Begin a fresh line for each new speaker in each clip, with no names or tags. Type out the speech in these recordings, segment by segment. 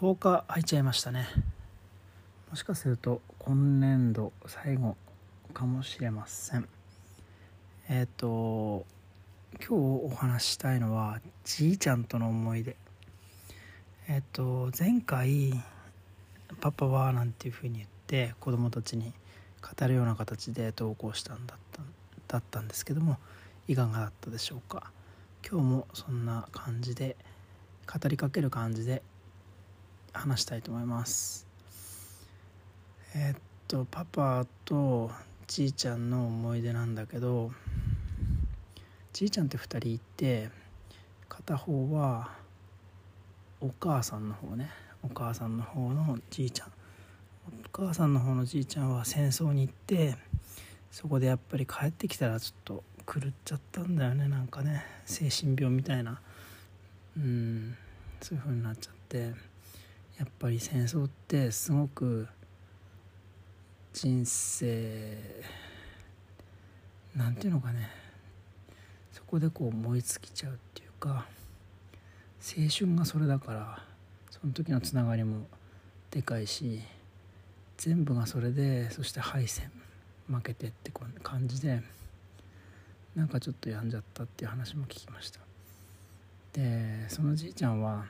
10日空いちゃいましたね。もしかすると今年度最後かもしれません。えっ、と今日お話したいのはじいちゃんとの思い出。えっ、と前回パパはなんていうふうに言って子供たちに語るような形で投稿したんだっただったんですけどもいかがだったでしょうか。今日もそんな感じで語りかける感じで話したいと思います。え、っとパパとじいちゃんの思い出なんだけどじいちゃんって2人いて片方はお母さんの方ね。お母さんの方のじいちゃん。お母さんの方のじいちゃんは戦争に行ってそこでやっぱり帰ってきたらちょっと狂っちゃったんだよね。なんかね精神病みたいな。うんそういう風になっちゃって。やっぱり戦争ってすごく人生なんていうのかねそこでこう燃え尽きちゃうっていうか青春がそれだからその時のつながりもでかいし全部がそれでそして敗戦負けてって感じでなんかちょっと病んじゃったっていう話も聞きました。でそのじいちゃんは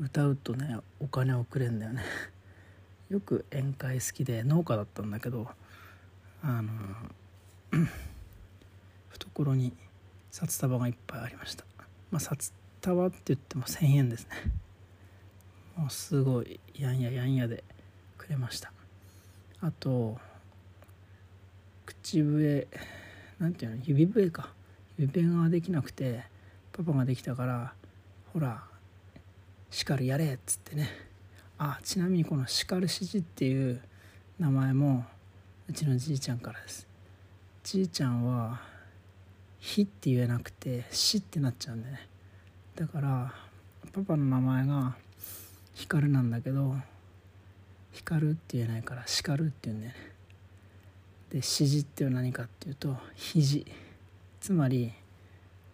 歌うとねお金をくれんだよね。よく宴会好きで農家だったんだけどあの 懐に札束がいっぱいありました。まあ札束って言っても1000円ですね。もうすごいやんややんやでくれました。あと口笛なんていうの指笛か。指笛ができなくてパパができたからほら叱るやれっつってね。あちなみにこの叱る指示っていう名前もうちのじいちゃんからです。じいちゃんは「ひ」って言えなくて「し」ってなっちゃうんでね。だからパパの名前が光なんだけど光って言えないから叱るって言うんだよね。で指示っていう何かっていうと肘。つまり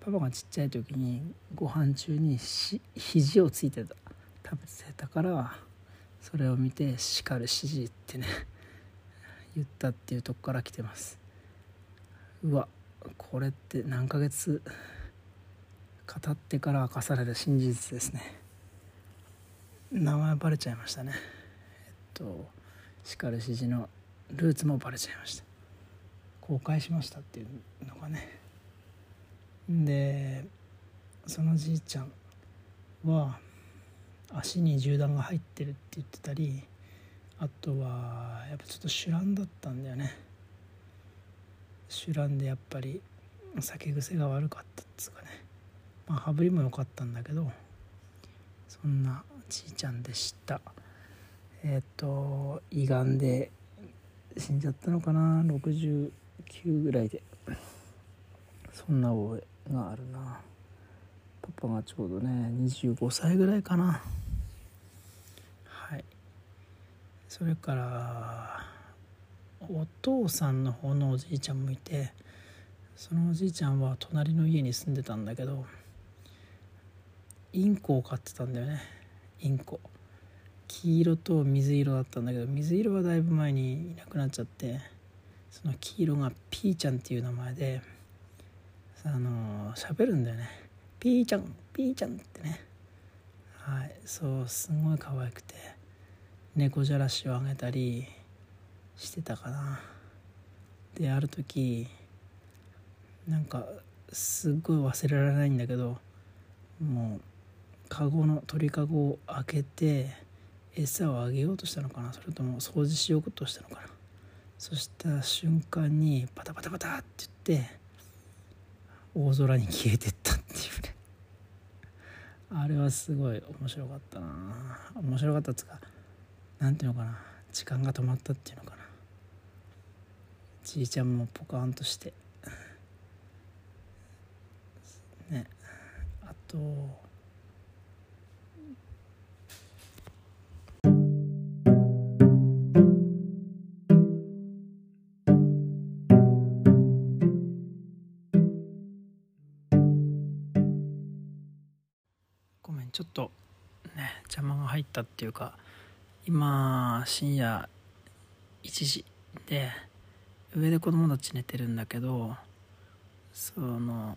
パパがちっちゃい時にご飯中にし肘をついてた。食べてたからそれを見て「叱る指示」ってね言ったっていうとこから来てます。うわこれって何ヶ月語ってから明かされた真実ですね。名前バレちゃいましたね。えっと叱る指示のルーツもバレちゃいました。公開しましたっていうのがねでそのじいちゃんは足に銃弾が入ってるって言ってたりあとはやっぱちょっと酒乱だったんだよね。酒乱でやっぱり酒癖が悪かったっつうかね。まあ羽振りも良かったんだけどそんなじいちゃんでした。えっ、ー、と胃がんで死んじゃったのかな？69ぐらいで。そんな覚え。があるな。パパがちょうどね25歳ぐらいかな。はい。それからお父さんの方のおじいちゃんもいてそのおじいちゃんは隣の家に住んでたんだけどインコを飼ってたんだよね。インコ。黄色と水色だったんだけど水色はだいぶ前にいなくなっちゃってその黄色がピーちゃんっていう名前であの喋るんだよね。ピーちゃんピーちゃんってね。はいそうすごい可愛くて猫じゃらしをあげたりしてたかな。である時なんかすっごい忘れられないんだけどもうカゴの鳥かごを開けて餌をあげようとしたのかな。それとも掃除しようとしたのかな。そした瞬間にパタパタパタって言って大空に消えてったっていうね。あれはすごい面白かったな。面白かったっつうか何ていうのかな。時間が止まったっていうのかな。じいちゃんもポカーンとして。ね。あとちょっとね邪魔が入ったっていうか今深夜1時で上で子供たち寝てるんだけどその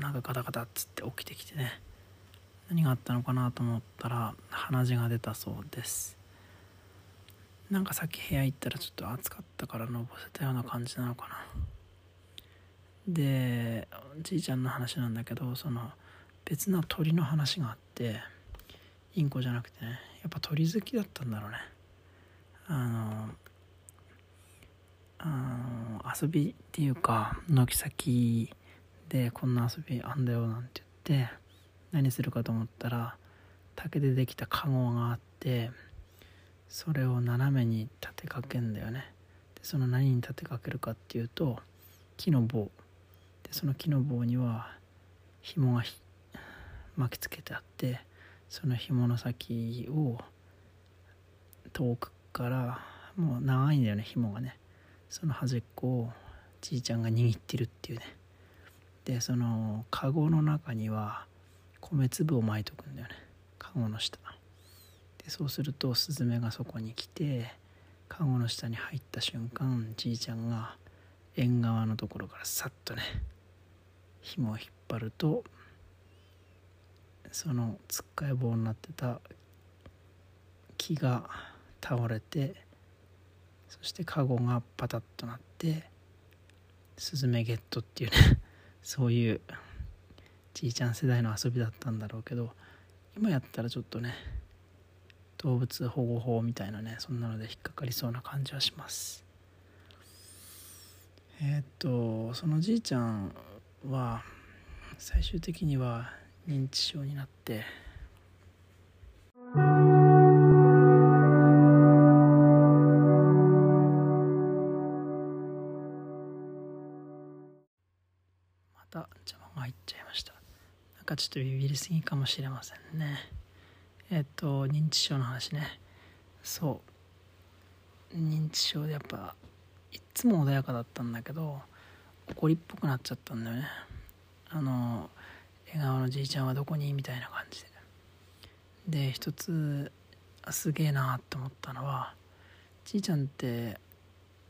なんかガタガタっつって起きてきてね何があったのかなと思ったら鼻血が出たそうです。なんかさっき部屋行ったらちょっと暑かったからのぼせたような感じなのかな。でじいちゃんの話なんだけどその別の鳥の話があってインコじゃなくてねやっぱ鳥好きだったんだろうね。あのあの遊びっていうか軒先でこんな遊びあんだよなんて言って何するかと思ったら竹でできたカゴがあってそれを斜めに立てかけんだよね。でその何に立てかけるかっていうと木の棒。でその木の棒には紐が引巻きつけてあってその紐の先を遠くからもう長いんだよね紐がね。その端っこをじいちゃんが握ってるっていうね。でそのカゴの中には米粒を巻いとくんだよね。カゴの下。でそうするとスズメがそこに来てカゴの下に入った瞬間じいちゃんが縁側のところからさっとね紐を引っ張るとそのつっかえ棒になってた木が倒れてそしてカゴがパタッとなってスズメゲットっていうね そういうじいちゃん世代の遊びだったんだろうけど今やったらちょっとね動物保護法みたいなねそんなので引っかかりそうな感じはします。えー、っとそのじいちゃんは最終的には認知症になって。また邪魔が入っちゃいました。なんかちょっとビビりすぎかもしれませんね。えっと認知症の話ね。そう。認知症でやっぱいっつも穏やかだったんだけど怒りっぽくなっちゃったんだよね。あの笑顔のじいちゃんはどこに？みたいな感じで。で一つすげえなって思ったのはじいちゃんって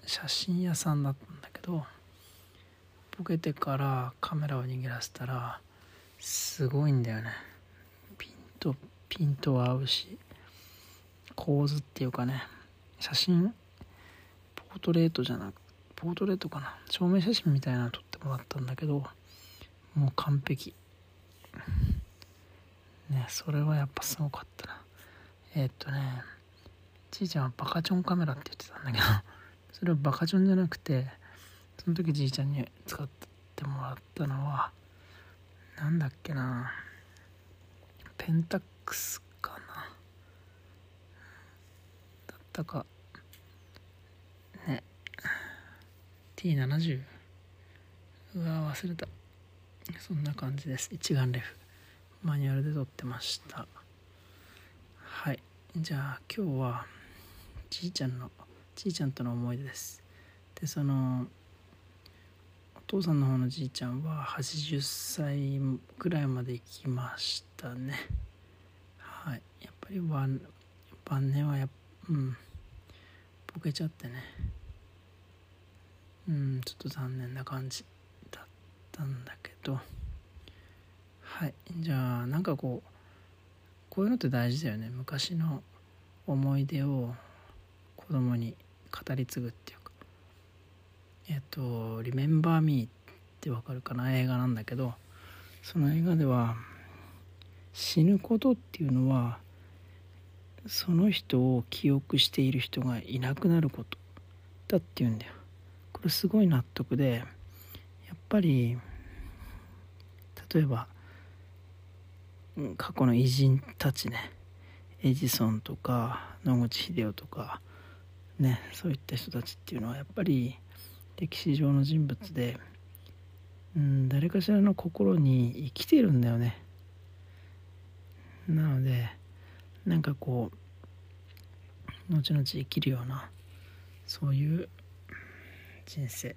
写真屋さんだったんだけどボケてからカメラを握らせたらすごいんだよね。ピントピントは合うし構図っていうかね写真ポートレートじゃなくポートレートかな証明写真みたいなの撮ってもらったんだけどもう完璧。ねそれはやっぱすごかったな。えー、っとねじいちゃんはバカチョンカメラって言ってたんだけど それはバカチョンじゃなくてその時じいちゃんに使ってもらったのはなんだっけなペンタックスかな。だったか。ね。T70 うわ忘れた。そんな感じです。一眼レフ。マニュアルで撮ってました。はい。じゃあ今日はじいちゃんのじいちゃんとの思い出です。でそのお父さんの方のじいちゃんは80歳ぐらいまで生きましたね。はい。やっぱり晩晩年はやうん。ボケちゃってね。うんちょっと残念な感じだったんだけど。はい。じゃあなんかこうこういうのって大事だよね。昔の思い出を子供に語り継ぐっていうか。えっと「リメンバー・ミー」ってわかるかな？映画なんだけど。その映画では死ぬことっていうのはその人を記憶している人がいなくなることだっていうんだよ。これすごい納得でやっぱり例えば過去の偉人たちね。エジソンとか野口英世とかねそういった人たちっていうのはやっぱり歴史上の人物で、うん、誰かしらの心に生きてるんだよね。なのでなんかこう後々生きるようなそういう人生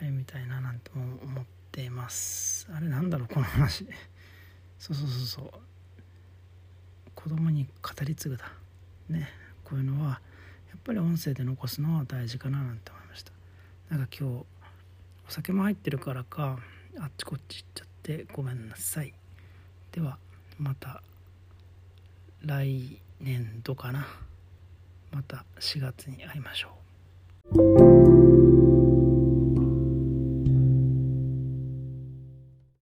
歩みたいななんても思っています。あれなんだろうこの話。そうそうそうそう。子供に語り継ぐだ。ね。こういうのはやっぱり音声で残すのは大事かななんて思いました。なんか今日お酒も入ってるからかあっちこっち行っちゃってごめんなさい。ではまた来年度かな。また4月に会いましょう。